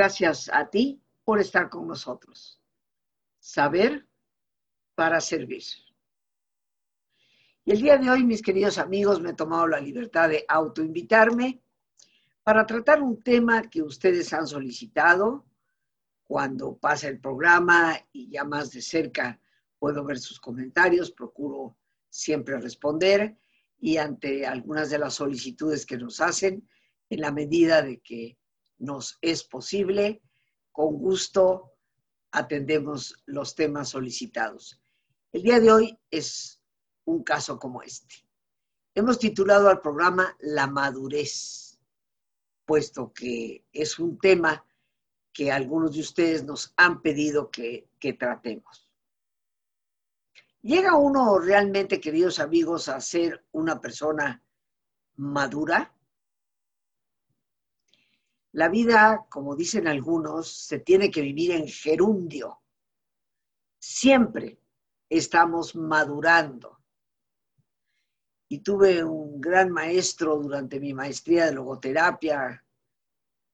Gracias a ti por estar con nosotros. Saber para servir. Y el día de hoy, mis queridos amigos, me he tomado la libertad de autoinvitarme para tratar un tema que ustedes han solicitado. Cuando pasa el programa y ya más de cerca puedo ver sus comentarios, procuro siempre responder y ante algunas de las solicitudes que nos hacen, en la medida de que nos es posible, con gusto atendemos los temas solicitados. El día de hoy es un caso como este. Hemos titulado al programa La madurez, puesto que es un tema que algunos de ustedes nos han pedido que, que tratemos. ¿Llega uno realmente, queridos amigos, a ser una persona madura? La vida, como dicen algunos, se tiene que vivir en gerundio. Siempre estamos madurando. Y tuve un gran maestro durante mi maestría de logoterapia,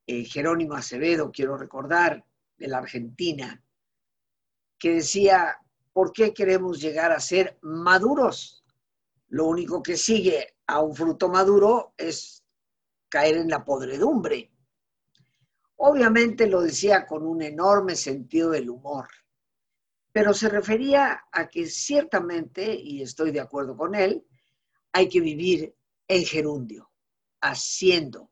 eh, Jerónimo Acevedo, quiero recordar, de la Argentina, que decía, ¿por qué queremos llegar a ser maduros? Lo único que sigue a un fruto maduro es caer en la podredumbre. Obviamente lo decía con un enorme sentido del humor, pero se refería a que ciertamente, y estoy de acuerdo con él, hay que vivir en gerundio, haciendo.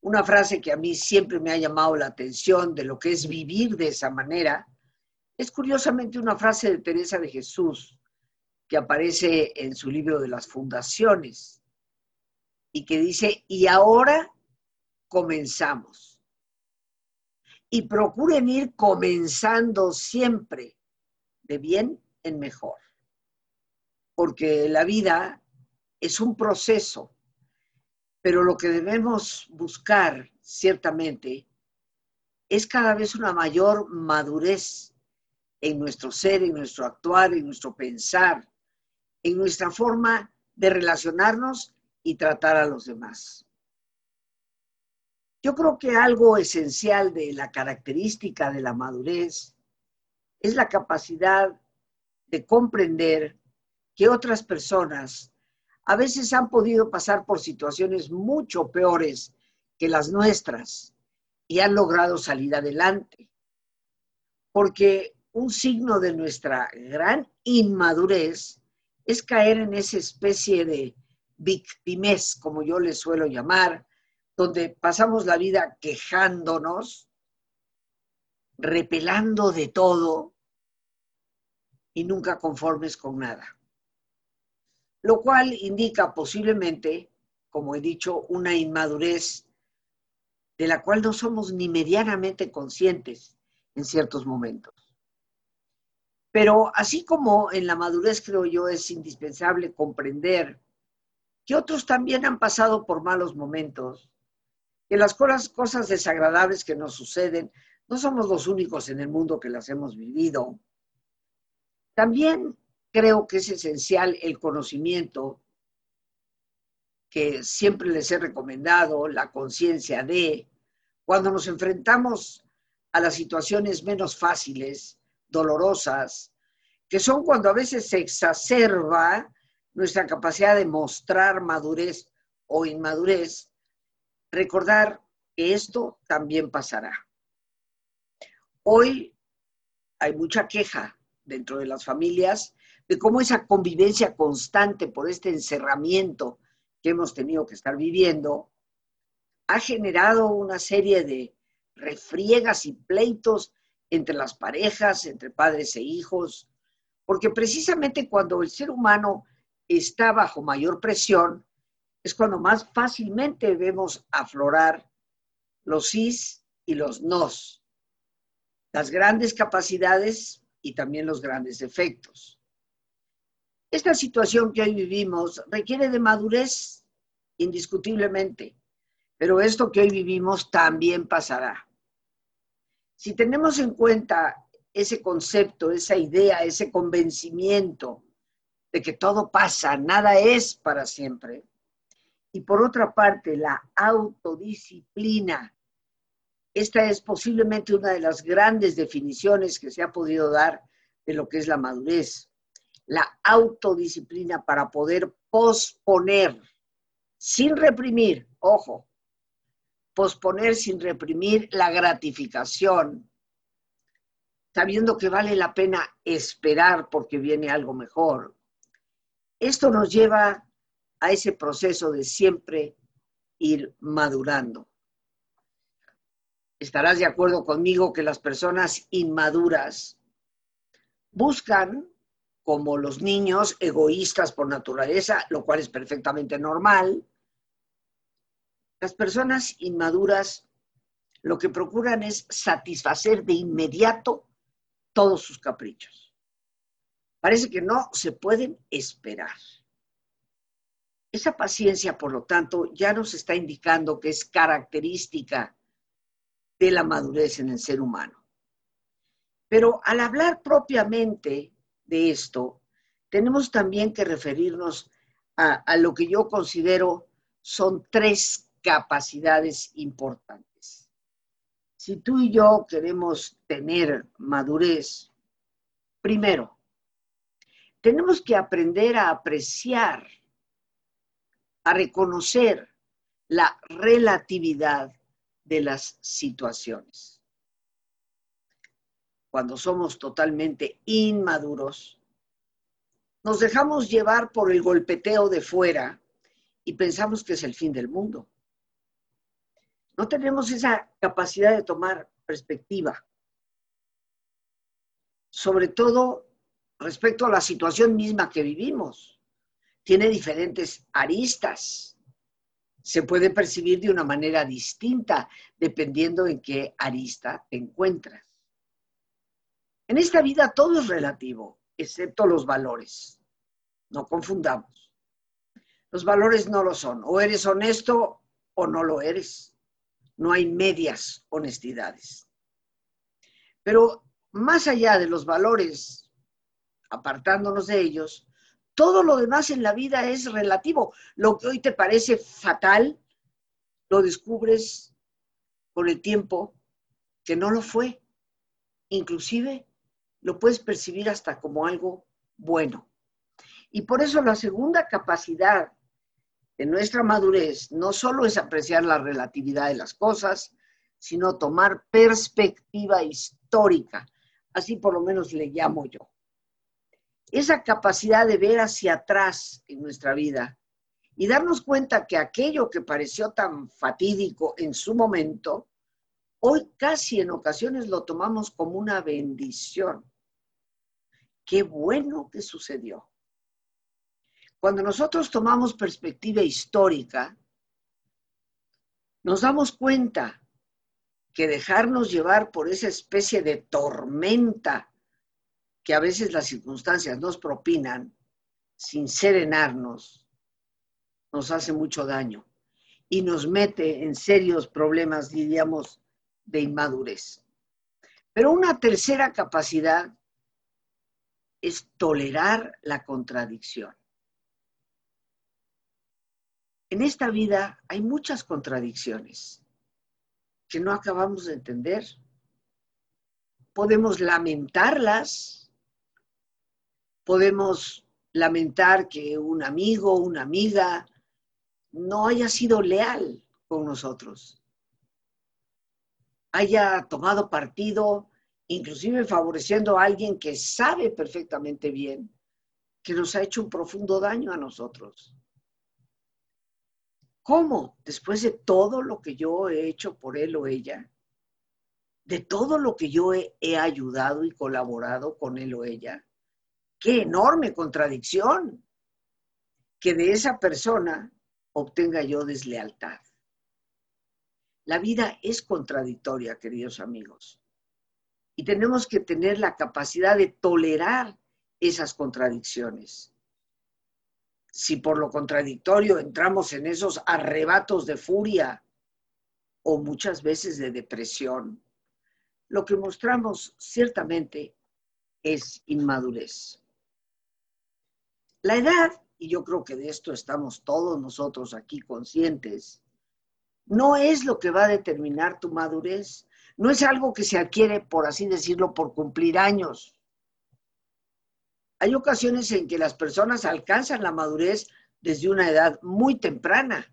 Una frase que a mí siempre me ha llamado la atención de lo que es vivir de esa manera es curiosamente una frase de Teresa de Jesús que aparece en su libro de las fundaciones y que dice, y ahora comenzamos. Y procuren ir comenzando siempre de bien en mejor, porque la vida es un proceso, pero lo que debemos buscar ciertamente es cada vez una mayor madurez en nuestro ser, en nuestro actuar, en nuestro pensar, en nuestra forma de relacionarnos y tratar a los demás. Yo creo que algo esencial de la característica de la madurez es la capacidad de comprender que otras personas a veces han podido pasar por situaciones mucho peores que las nuestras y han logrado salir adelante. Porque un signo de nuestra gran inmadurez es caer en esa especie de victimez, como yo le suelo llamar, donde pasamos la vida quejándonos, repelando de todo y nunca conformes con nada. Lo cual indica posiblemente, como he dicho, una inmadurez de la cual no somos ni medianamente conscientes en ciertos momentos. Pero así como en la madurez, creo yo, es indispensable comprender que otros también han pasado por malos momentos, que las cosas, cosas desagradables que nos suceden no somos los únicos en el mundo que las hemos vivido. También creo que es esencial el conocimiento que siempre les he recomendado, la conciencia de, cuando nos enfrentamos a las situaciones menos fáciles, dolorosas, que son cuando a veces se exacerba nuestra capacidad de mostrar madurez o inmadurez, recordar que esto también pasará. Hoy hay mucha queja dentro de las familias de cómo esa convivencia constante por este encerramiento que hemos tenido que estar viviendo ha generado una serie de refriegas y pleitos entre las parejas, entre padres e hijos, porque precisamente cuando el ser humano está bajo mayor presión, es cuando más fácilmente vemos aflorar los sís y los nos, las grandes capacidades y también los grandes defectos. Esta situación que hoy vivimos requiere de madurez, indiscutiblemente, pero esto que hoy vivimos también pasará. Si tenemos en cuenta ese concepto, esa idea, ese convencimiento de que todo pasa, nada es para siempre, y por otra parte la autodisciplina esta es posiblemente una de las grandes definiciones que se ha podido dar de lo que es la madurez. La autodisciplina para poder posponer sin reprimir, ojo, posponer sin reprimir la gratificación, sabiendo que vale la pena esperar porque viene algo mejor. Esto nos lleva a ese proceso de siempre ir madurando. Estarás de acuerdo conmigo que las personas inmaduras buscan, como los niños, egoístas por naturaleza, lo cual es perfectamente normal, las personas inmaduras lo que procuran es satisfacer de inmediato todos sus caprichos. Parece que no se pueden esperar. Esa paciencia, por lo tanto, ya nos está indicando que es característica de la madurez en el ser humano. Pero al hablar propiamente de esto, tenemos también que referirnos a, lo que yo considero son tres capacidades importantes. Si tú y yo queremos tener madurez, primero, tenemos que aprender a apreciar, a reconocer la relatividad de las situaciones. Cuando somos totalmente inmaduros, nos dejamos llevar por el golpeteo de fuera y pensamos que es el fin del mundo. No tenemos esa capacidad de tomar perspectiva, sobre todo respecto a la situación misma que vivimos. Tiene diferentes aristas. Se puede percibir de una manera distinta dependiendo en qué arista te encuentras. En esta vida todo es relativo, excepto los valores. No confundamos. Los valores no lo son. O eres honesto o no lo eres no hay medias honestidades. Pero más allá de los valores, apartándonos de ellos, todo lo demás en la vida es relativo. Lo que hoy te parece fatal, lo descubres con el tiempo que no lo fue. Inclusive lo puedes percibir hasta como algo bueno. Y por eso la segunda capacidad de nuestra madurez no solo es apreciar la relatividad de las cosas, sino tomar perspectiva histórica. Así por lo menos le llamo yo. Esa capacidad de ver hacia atrás en nuestra vida y darnos cuenta que aquello que pareció tan fatídico en su momento, hoy casi en ocasiones lo tomamos como una bendición. Qué bueno que sucedió. Cuando nosotros tomamos perspectiva histórica, nos damos cuenta que dejarnos llevar por esa especie de tormenta que a veces las circunstancias nos propinan, sin serenarnos, nos hace mucho daño y nos mete en serios problemas, diríamos, de inmadurez. Pero una tercera capacidad es tolerar la contradicción. En esta vida hay muchas contradicciones que no acabamos de entender. Podemos lamentarlas, podemos lamentar que un amigo, una amiga no haya sido leal con nosotros, haya tomado partido, inclusive favoreciendo a alguien que sabe perfectamente bien que nos ha hecho un profundo daño a nosotros. ¿Cómo? Después de todo lo que yo he hecho por él o ella, de todo lo que yo he, ayudado y colaborado con él o ella, qué enorme contradicción que de esa persona obtenga yo deslealtad. La vida es contradictoria, queridos amigos, y tenemos que tener la capacidad de tolerar esas contradicciones si por lo contradictorio entramos en esos arrebatos de furia o muchas veces de depresión, lo que mostramos ciertamente es inmadurez. La edad, y yo creo que de esto estamos todos nosotros aquí conscientes, no es lo que va a determinar tu madurez. No es algo que se adquiere, por así decirlo, por cumplir años. Hay ocasiones en que las personas alcanzan la madurez desde una edad muy temprana.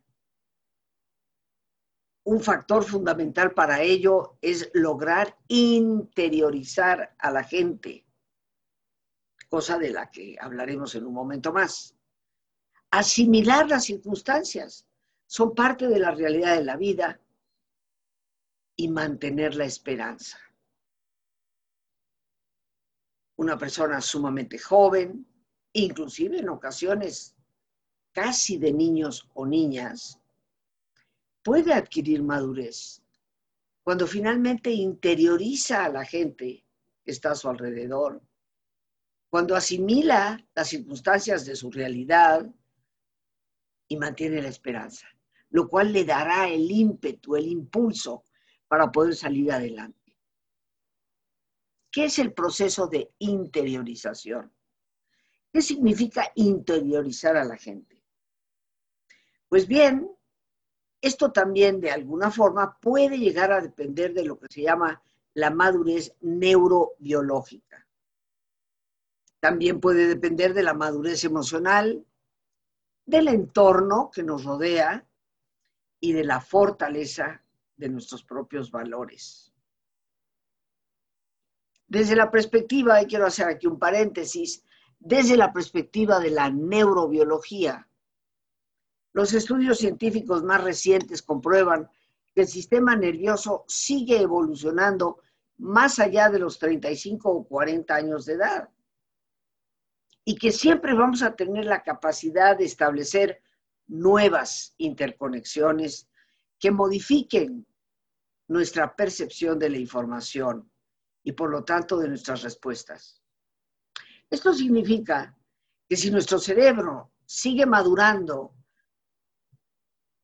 Un factor fundamental para ello es lograr interiorizar a la gente, cosa de la que hablaremos en un momento más. Asimilar las circunstancias son parte de la realidad de la vida y mantener la esperanza. Una persona sumamente joven, inclusive en ocasiones casi de niños o niñas, puede adquirir madurez cuando finalmente interioriza a la gente que está a su alrededor, cuando asimila las circunstancias de su realidad y mantiene la esperanza, lo cual le dará el ímpetu, el impulso para poder salir adelante. ¿Qué es el proceso de interiorización? ¿Qué significa interiorizar a la gente? Pues bien, esto también de alguna forma puede llegar a depender de lo que se llama la madurez neurobiológica. También puede depender de la madurez emocional, del entorno que nos rodea y de la fortaleza de nuestros propios valores. Desde la perspectiva, y quiero hacer aquí un paréntesis, desde la perspectiva de la neurobiología, los estudios científicos más recientes comprueban que el sistema nervioso sigue evolucionando más allá de los 35 o 40 años de edad. Y que siempre vamos a tener la capacidad de establecer nuevas interconexiones que modifiquen nuestra percepción de la información y por lo tanto de nuestras respuestas. Esto significa que si nuestro cerebro sigue madurando,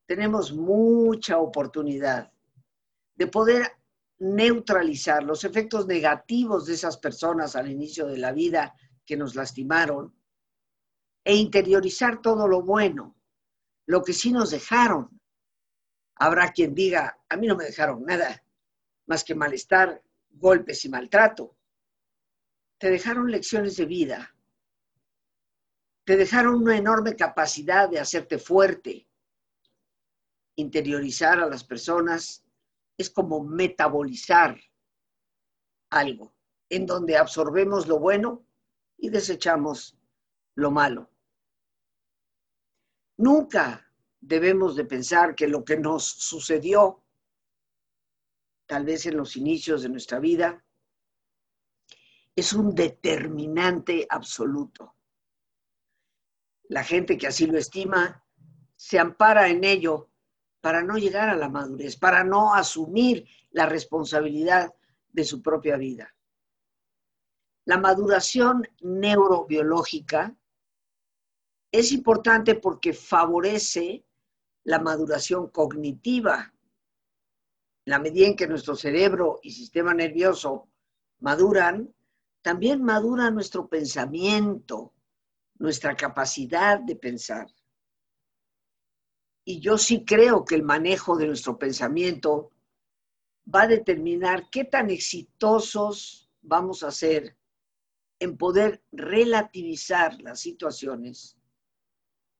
tenemos mucha oportunidad de poder neutralizar los efectos negativos de esas personas al inicio de la vida que nos lastimaron e interiorizar todo lo bueno, lo que sí nos dejaron Habrá quien diga, a mí no me dejaron nada más que malestar, golpes y maltrato. Te dejaron lecciones de vida. Te dejaron una enorme capacidad de hacerte fuerte. Interiorizar a las personas es como metabolizar algo, en donde absorbemos lo bueno y desechamos lo malo. Nunca debemos de pensar que lo que nos sucedió, tal vez en los inicios de nuestra vida, es un determinante absoluto. La gente que así lo estima se ampara en ello para no llegar a la madurez, para no asumir la responsabilidad de su propia vida. La maduración neurobiológica es importante porque favorece la maduración cognitiva. la medida en que nuestro cerebro y sistema nervioso maduran, también madura nuestro pensamiento, nuestra capacidad de pensar. Y yo sí creo que el manejo de nuestro pensamiento va a determinar qué tan exitosos vamos a ser en poder relativizar las situaciones,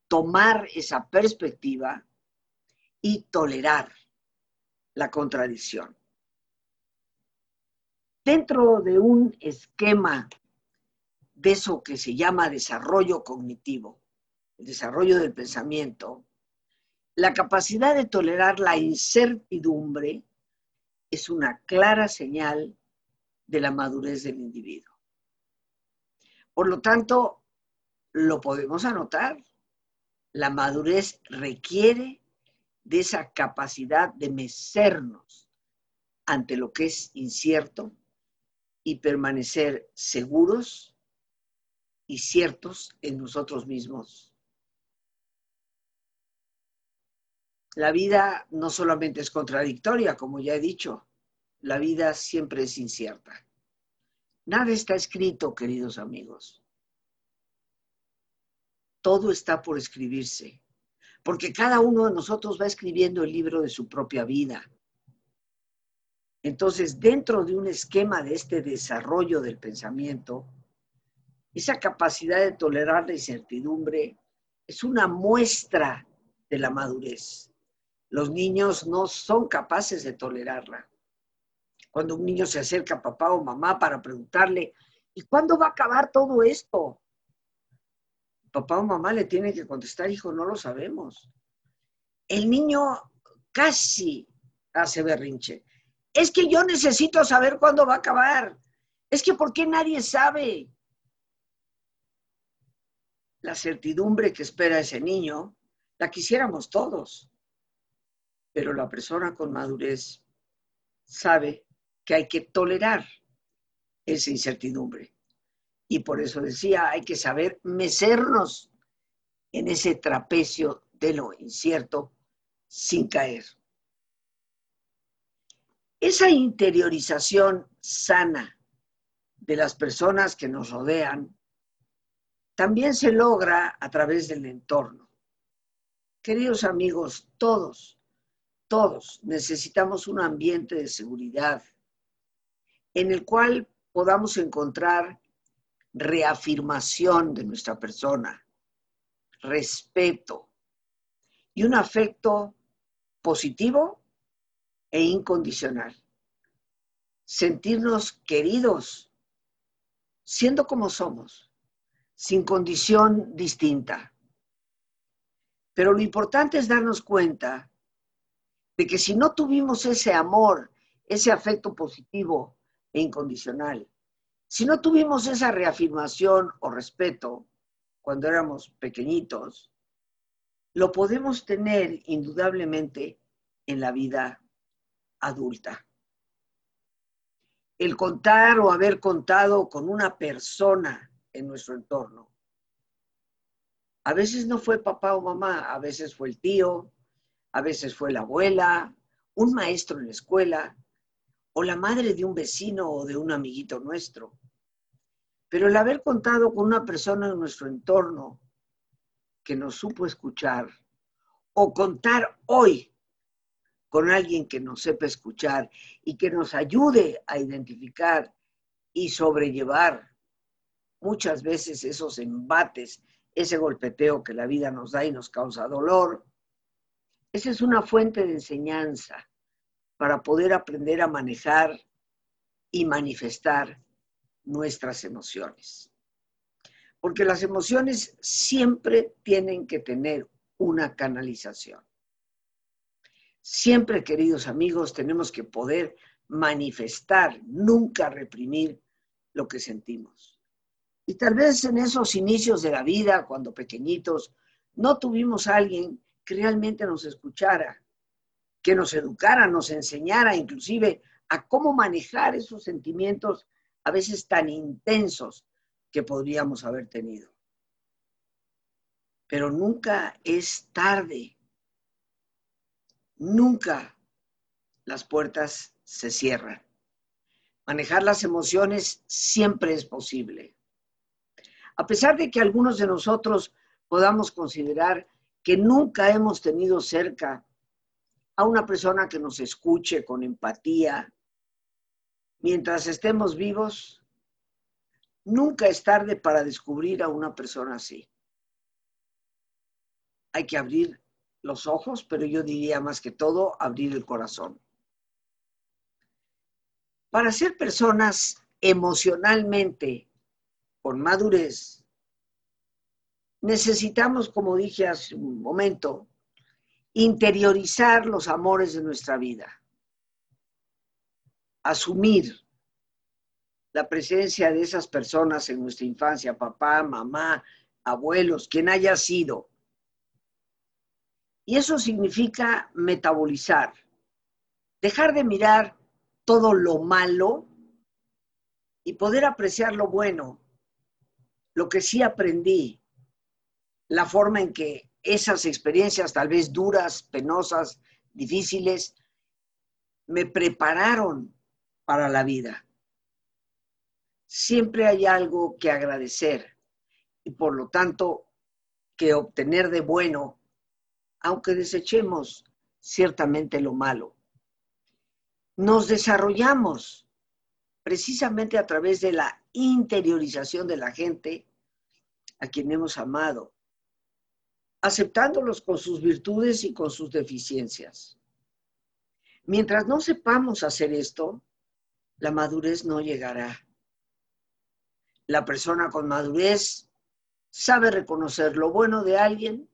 tomar esa perspectiva y tolerar la contradicción. Dentro de un esquema de eso que se llama desarrollo cognitivo, el desarrollo del pensamiento, la capacidad de tolerar la incertidumbre es una clara señal de la madurez del individuo. Por lo tanto, lo podemos anotar. La madurez requiere de esa capacidad de mecernos ante lo que es incierto y permanecer seguros y ciertos en nosotros mismos. La vida no solamente es contradictoria, como ya he dicho, la vida siempre es incierta. Nada está escrito, queridos amigos. Todo está por escribirse porque cada uno de nosotros va escribiendo el libro de su propia vida. Entonces, dentro de un esquema de este desarrollo del pensamiento, esa capacidad de tolerar la incertidumbre es una muestra de la madurez. Los niños no son capaces de tolerarla. Cuando un niño se acerca a papá o mamá para preguntarle, ¿y cuándo va a acabar todo esto? Papá o mamá le tienen que contestar, hijo, no lo sabemos. El niño casi hace berrinche. Es que yo necesito saber cuándo va a acabar. Es que ¿por qué nadie sabe? La certidumbre que espera ese niño, la quisiéramos todos. Pero la persona con madurez sabe que hay que tolerar esa incertidumbre. Y por eso decía, hay que saber mecernos en ese trapecio de lo incierto sin caer. Esa interiorización sana de las personas que nos rodean también se logra a través del entorno. Queridos amigos, todos, todos necesitamos un ambiente de seguridad en el cual podamos encontrar reafirmación de nuestra persona, respeto y un afecto positivo e incondicional. Sentirnos queridos, siendo como somos, sin condición distinta. Pero lo importante es darnos cuenta de que si no tuvimos ese amor, ese afecto positivo e incondicional, si no tuvimos esa reafirmación o respeto cuando éramos pequeñitos, lo podemos tener indudablemente en la vida adulta. El contar o haber contado con una persona en nuestro entorno. A veces no fue papá o mamá, a veces fue el tío, a veces fue la abuela, un maestro en la escuela o la madre de un vecino o de un amiguito nuestro. Pero el haber contado con una persona en nuestro entorno que nos supo escuchar o contar hoy con alguien que nos sepa escuchar y que nos ayude a identificar y sobrellevar muchas veces esos embates, ese golpeteo que la vida nos da y nos causa dolor. Esa es una fuente de enseñanza para poder aprender a manejar y manifestar nuestras emociones. Porque las emociones siempre tienen que tener una canalización. Siempre, queridos amigos, tenemos que poder manifestar, nunca reprimir lo que sentimos. Y tal vez en esos inicios de la vida, cuando pequeñitos, no tuvimos a alguien que realmente nos escuchara, que nos educara, nos enseñara inclusive a cómo manejar esos sentimientos a veces tan intensos que podríamos haber tenido. Pero nunca es tarde nunca las puertas se cierran. Manejar las emociones siempre es posible. A pesar de que algunos de nosotros podamos considerar que nunca hemos tenido cerca a una persona que nos escuche con empatía, mientras estemos vivos, nunca es tarde para descubrir a una persona así. Hay que abrir los ojos, pero yo diría más que todo abrir el corazón. Para ser personas emocionalmente con madurez, necesitamos, como dije hace un momento, interiorizar los amores de nuestra vida, asumir la presencia de esas personas en nuestra infancia, papá, mamá, abuelos, quien haya sido, y eso significa metabolizar, dejar de mirar todo lo malo y poder apreciar lo bueno, lo que sí aprendí, la forma en que esas experiencias tal vez duras, penosas, difíciles, me prepararon para la vida. Siempre hay algo que agradecer y por lo tanto que obtener de bueno aunque desechemos ciertamente lo malo. nos desarrollamos precisamente a través de la interiorización de la gente a quien hemos amado, aceptándolos con sus virtudes y con sus deficiencias. Mientras no sepamos hacer esto, la madurez no llegará. La persona con madurez sabe reconocer lo bueno de alguien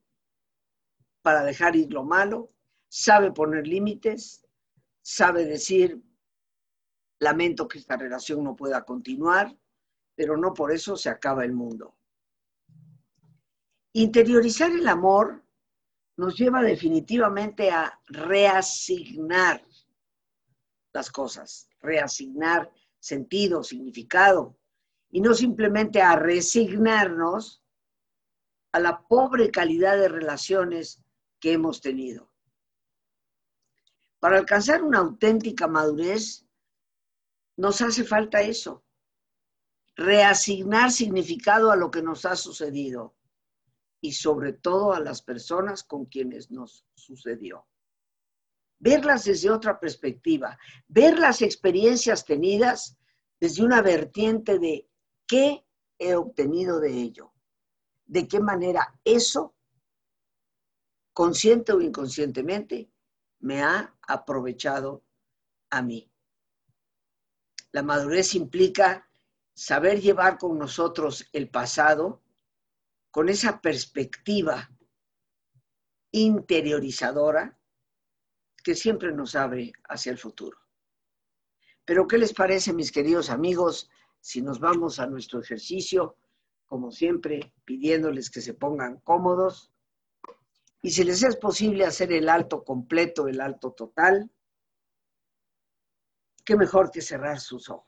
para dejar ir lo malo, sabe poner límites, sabe decir, lamento que esta relación no pueda continuar, pero no por eso se acaba el mundo. Interiorizar el amor nos lleva definitivamente a reasignar las cosas, reasignar sentido, significado, y no simplemente a resignarnos a la pobre calidad de relaciones que hemos tenido. Para alcanzar una auténtica madurez, nos hace falta eso, reasignar significado a lo que nos ha sucedido y sobre todo a las personas con quienes nos sucedió. Verlas desde otra perspectiva, ver las experiencias tenidas desde una vertiente de qué he obtenido de ello, de qué manera eso, consciente o inconscientemente, me ha aprovechado a mí. La madurez implica saber llevar con nosotros el pasado con esa perspectiva interiorizadora que siempre nos abre hacia el futuro. Pero ¿qué les parece, mis queridos amigos, si nos vamos a nuestro ejercicio, como siempre, pidiéndoles que se pongan cómodos? Y si les es posible hacer el alto completo, el alto total, qué mejor que cerrar sus ojos.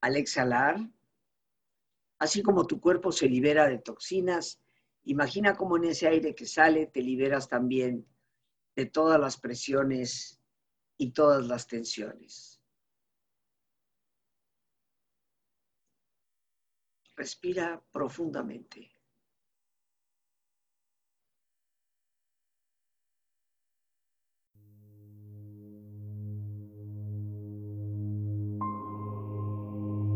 Al exhalar, así como tu cuerpo se libera de toxinas, imagina cómo en ese aire que sale te liberas también de todas las presiones y todas las tensiones. Respira profundamente.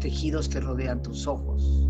Tejidos que rodean tus ojos.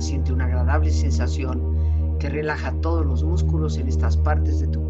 Siente una agradable sensación que relaja todos los músculos en estas partes de tu.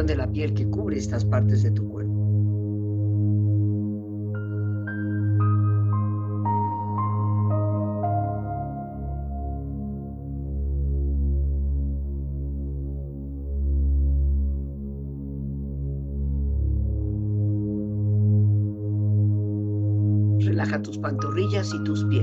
De la piel que cubre estas partes de tu cuerpo. Relaja tus pantorrillas y tus pies.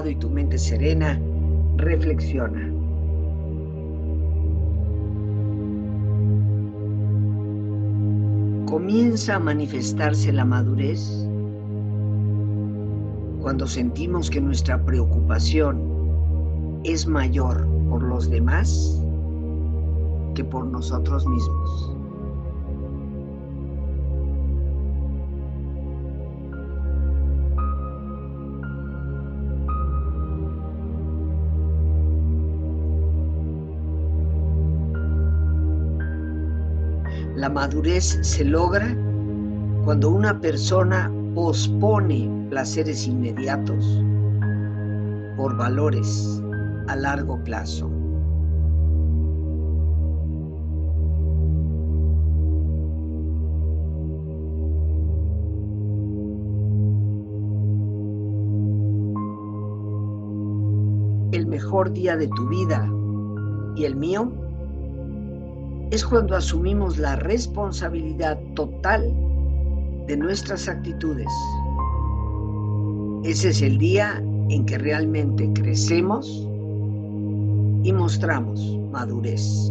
Y tu mente serena, reflexiona. Comienza a manifestarse la madurez cuando sentimos que nuestra preocupación es mayor por los demás que por nosotros mismos. Madurez se logra cuando una persona pospone placeres inmediatos por valores a largo plazo. El mejor día de tu vida y el mío es cuando asumimos la responsabilidad total de nuestras actitudes. Ese es el día en que realmente crecemos y mostramos madurez.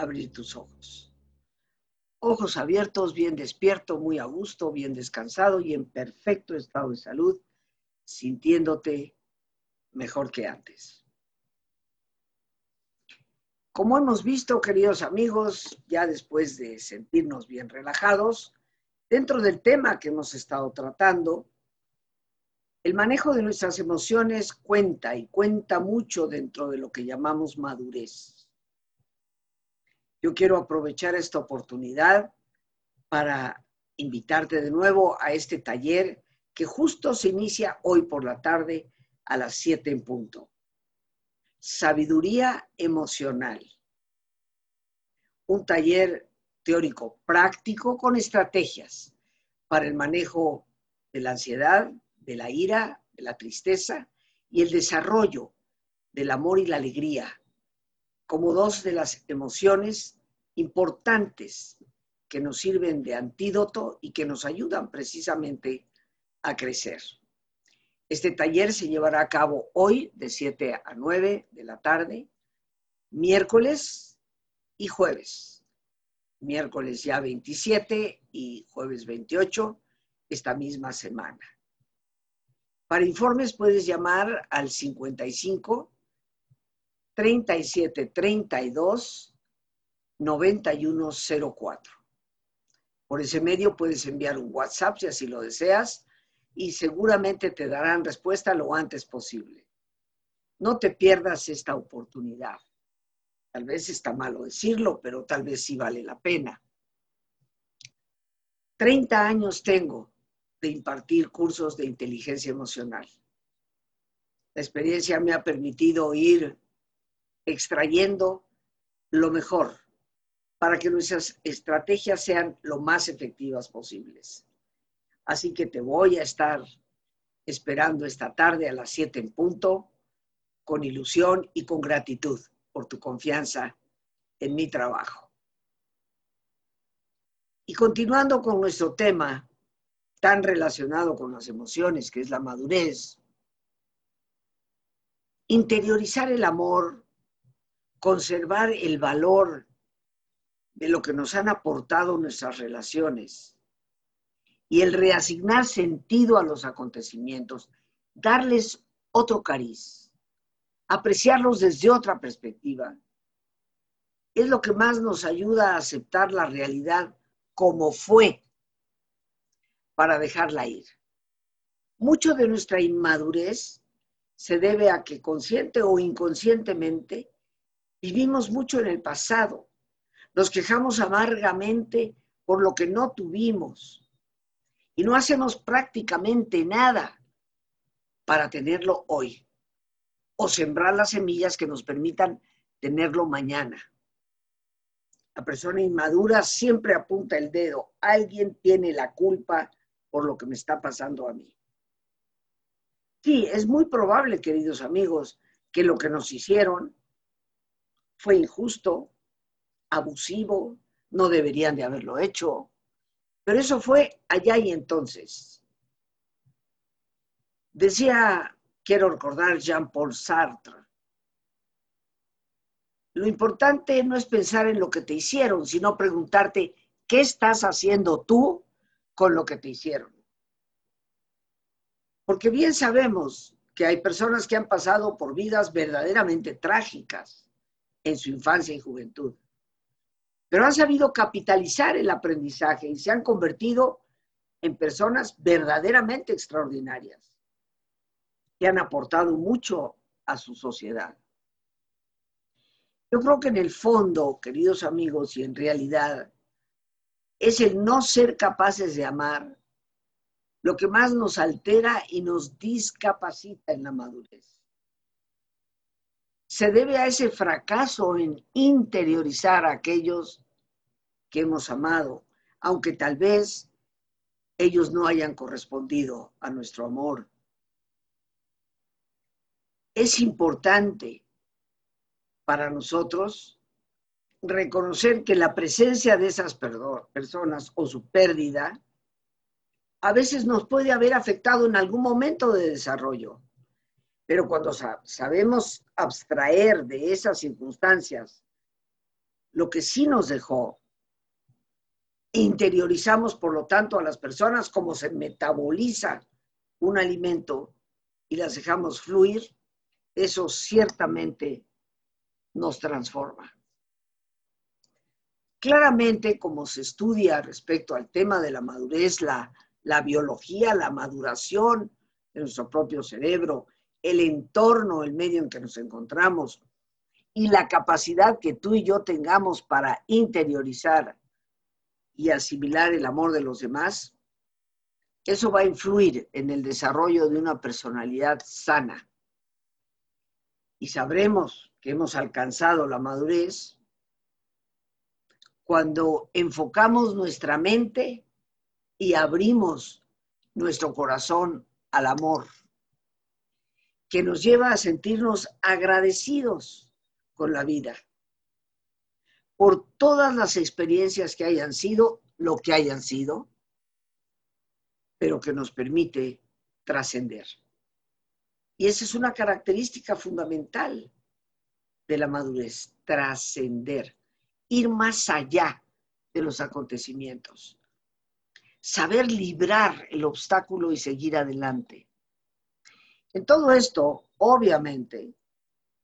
abrir tus ojos. Ojos abiertos, bien despierto, muy a gusto, bien descansado y en perfecto estado de salud, sintiéndote mejor que antes. Como hemos visto, queridos amigos, ya después de sentirnos bien relajados, dentro del tema que hemos estado tratando, el manejo de nuestras emociones cuenta y cuenta mucho dentro de lo que llamamos madurez. Yo quiero aprovechar esta oportunidad para invitarte de nuevo a este taller que justo se inicia hoy por la tarde a las 7 en punto. Sabiduría emocional. Un taller teórico práctico con estrategias para el manejo de la ansiedad, de la ira, de la tristeza y el desarrollo del amor y la alegría como dos de las emociones importantes que nos sirven de antídoto y que nos ayudan precisamente a crecer. Este taller se llevará a cabo hoy de 7 a 9 de la tarde, miércoles y jueves. Miércoles ya 27 y jueves 28, esta misma semana. Para informes puedes llamar al 55 37 32 9104. Por ese medio puedes enviar un WhatsApp si así lo deseas y seguramente te darán respuesta lo antes posible. No te pierdas esta oportunidad. Tal vez está malo decirlo, pero tal vez sí vale la pena. 30 años tengo de impartir cursos de inteligencia emocional. La experiencia me ha permitido ir extrayendo lo mejor para que nuestras estrategias sean lo más efectivas posibles. Así que te voy a estar esperando esta tarde a las 7 en punto, con ilusión y con gratitud por tu confianza en mi trabajo. Y continuando con nuestro tema tan relacionado con las emociones, que es la madurez. Interiorizar el amor, conservar el valor de lo que nos han aportado nuestras relaciones y el reasignar sentido a los acontecimientos, darles otro cariz, apreciarlos desde otra perspectiva, es lo que más nos ayuda a aceptar la realidad como fue para dejarla ir. Mucho de nuestra inmadurez se debe a que consciente o inconscientemente vivimos mucho en el pasado. Nos quejamos amargamente por lo que no tuvimos y no hacemos prácticamente nada para tenerlo hoy o sembrar las semillas que nos permitan tenerlo mañana. La persona inmadura siempre apunta el dedo. Alguien tiene la culpa por lo que me está pasando a mí. Sí, es muy probable, queridos amigos, que lo que nos hicieron fue injusto, abusivo, no deberían de haberlo hecho, pero eso fue allá y entonces. Decía, quiero recordar Jean-Paul Sartre, lo importante no es pensar en lo que te hicieron, sino preguntarte, ¿qué estás haciendo tú con lo que te hicieron. Porque bien sabemos que hay personas que han pasado por vidas verdaderamente trágicas en su infancia y juventud, pero han sabido capitalizar el aprendizaje y se han convertido en personas verdaderamente extraordinarias, que han aportado mucho a su sociedad. Yo creo que en el fondo, queridos amigos, y en realidad, es el no ser capaces de amar lo que más nos altera y nos discapacita en la madurez. Se debe a ese fracaso en interiorizar a aquellos que hemos amado, aunque tal vez ellos no hayan correspondido a nuestro amor. Es importante para nosotros reconocer que la presencia de esas personas o su pérdida a veces nos puede haber afectado en algún momento de desarrollo. Pero cuando sabemos abstraer de esas circunstancias lo que sí nos dejó, interiorizamos por lo tanto a las personas como se metaboliza un alimento y las dejamos fluir, eso ciertamente nos transforma. Claramente, como se estudia respecto al tema de la madurez, la, la biología, la maduración de nuestro propio cerebro, el entorno, el medio en que nos encontramos y la capacidad que tú y yo tengamos para interiorizar y asimilar el amor de los demás, eso va a influir en el desarrollo de una personalidad sana. Y sabremos que hemos alcanzado la madurez cuando enfocamos nuestra mente y abrimos nuestro corazón al amor, que nos lleva a sentirnos agradecidos con la vida por todas las experiencias que hayan sido, lo que hayan sido, pero que nos permite trascender. Y esa es una característica fundamental de la madurez, trascender ir más allá de los acontecimientos, saber librar el obstáculo y seguir adelante. En todo esto, obviamente,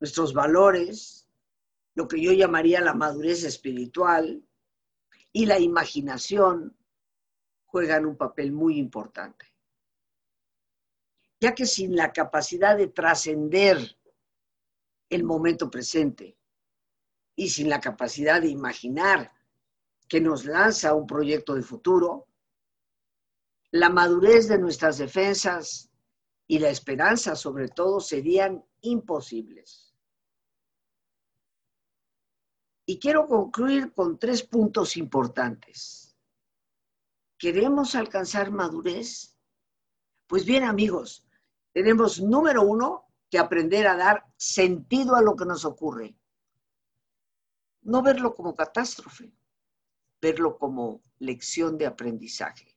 nuestros valores, lo que yo llamaría la madurez espiritual y la imaginación juegan un papel muy importante. Ya que sin la capacidad de trascender el momento presente, y sin la capacidad de imaginar que nos lanza un proyecto de futuro, la madurez de nuestras defensas y la esperanza sobre todo serían imposibles. Y quiero concluir con tres puntos importantes. ¿Queremos alcanzar madurez? Pues bien amigos, tenemos número uno que aprender a dar sentido a lo que nos ocurre no verlo como catástrofe, verlo como lección de aprendizaje.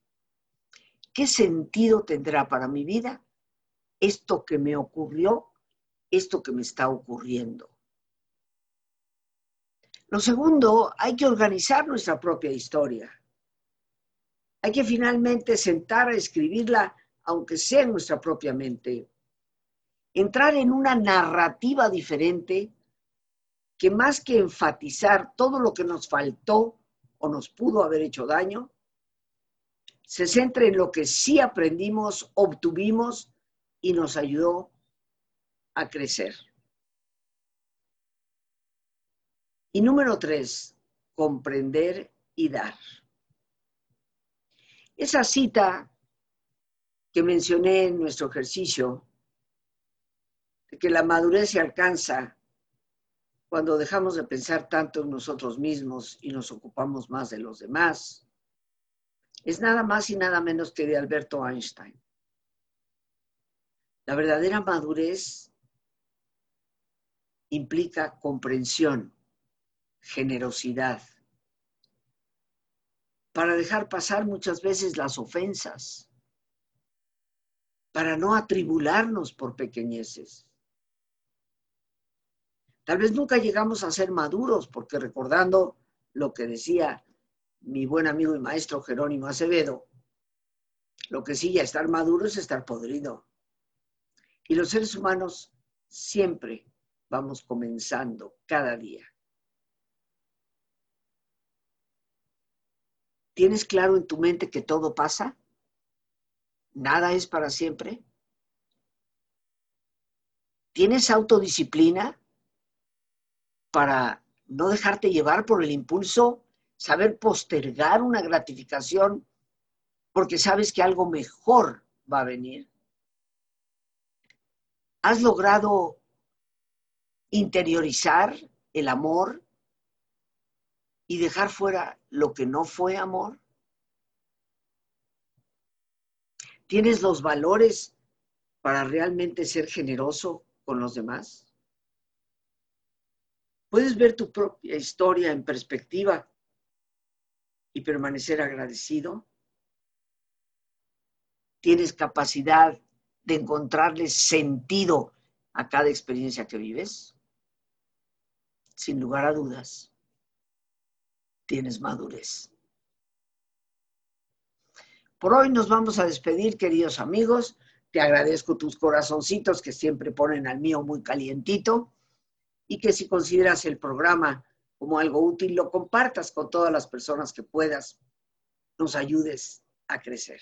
¿Qué sentido tendrá para mi vida esto que me ocurrió, esto que me está ocurriendo? Lo segundo, hay que organizar nuestra propia historia. Hay que finalmente sentar a escribirla, aunque sea en nuestra propia mente. Entrar en una narrativa diferente que más que enfatizar todo lo que nos faltó o nos pudo haber hecho daño, se centre en lo que sí aprendimos, obtuvimos y nos ayudó a crecer. Y número tres, comprender y dar. Esa cita que mencioné en nuestro ejercicio, de que la madurez se alcanza cuando dejamos de pensar tanto en nosotros mismos y nos ocupamos más de los demás, es nada más y nada menos que de Alberto Einstein. La verdadera madurez implica comprensión, generosidad, para dejar pasar muchas veces las ofensas, para no atribularnos por pequeñeces. Tal vez nunca llegamos a ser maduros, porque recordando lo que decía mi buen amigo y maestro Jerónimo Acevedo, lo que sigue a estar maduro es estar podrido. Y los seres humanos siempre vamos comenzando cada día. ¿Tienes claro en tu mente que todo pasa? ¿Nada es para siempre? ¿Tienes autodisciplina? para no dejarte llevar por el impulso, saber postergar una gratificación porque sabes que algo mejor va a venir. ¿Has logrado interiorizar el amor y dejar fuera lo que no fue amor? ¿Tienes los valores para realmente ser generoso con los demás? ¿Puedes ver tu propia historia en perspectiva y permanecer agradecido? ¿Tienes capacidad de encontrarle sentido a cada experiencia que vives? Sin lugar a dudas, tienes madurez. Por hoy nos vamos a despedir, queridos amigos. Te agradezco tus corazoncitos que siempre ponen al mío muy calientito y que si consideras el programa como algo útil, lo compartas con todas las personas que puedas, nos ayudes a crecer.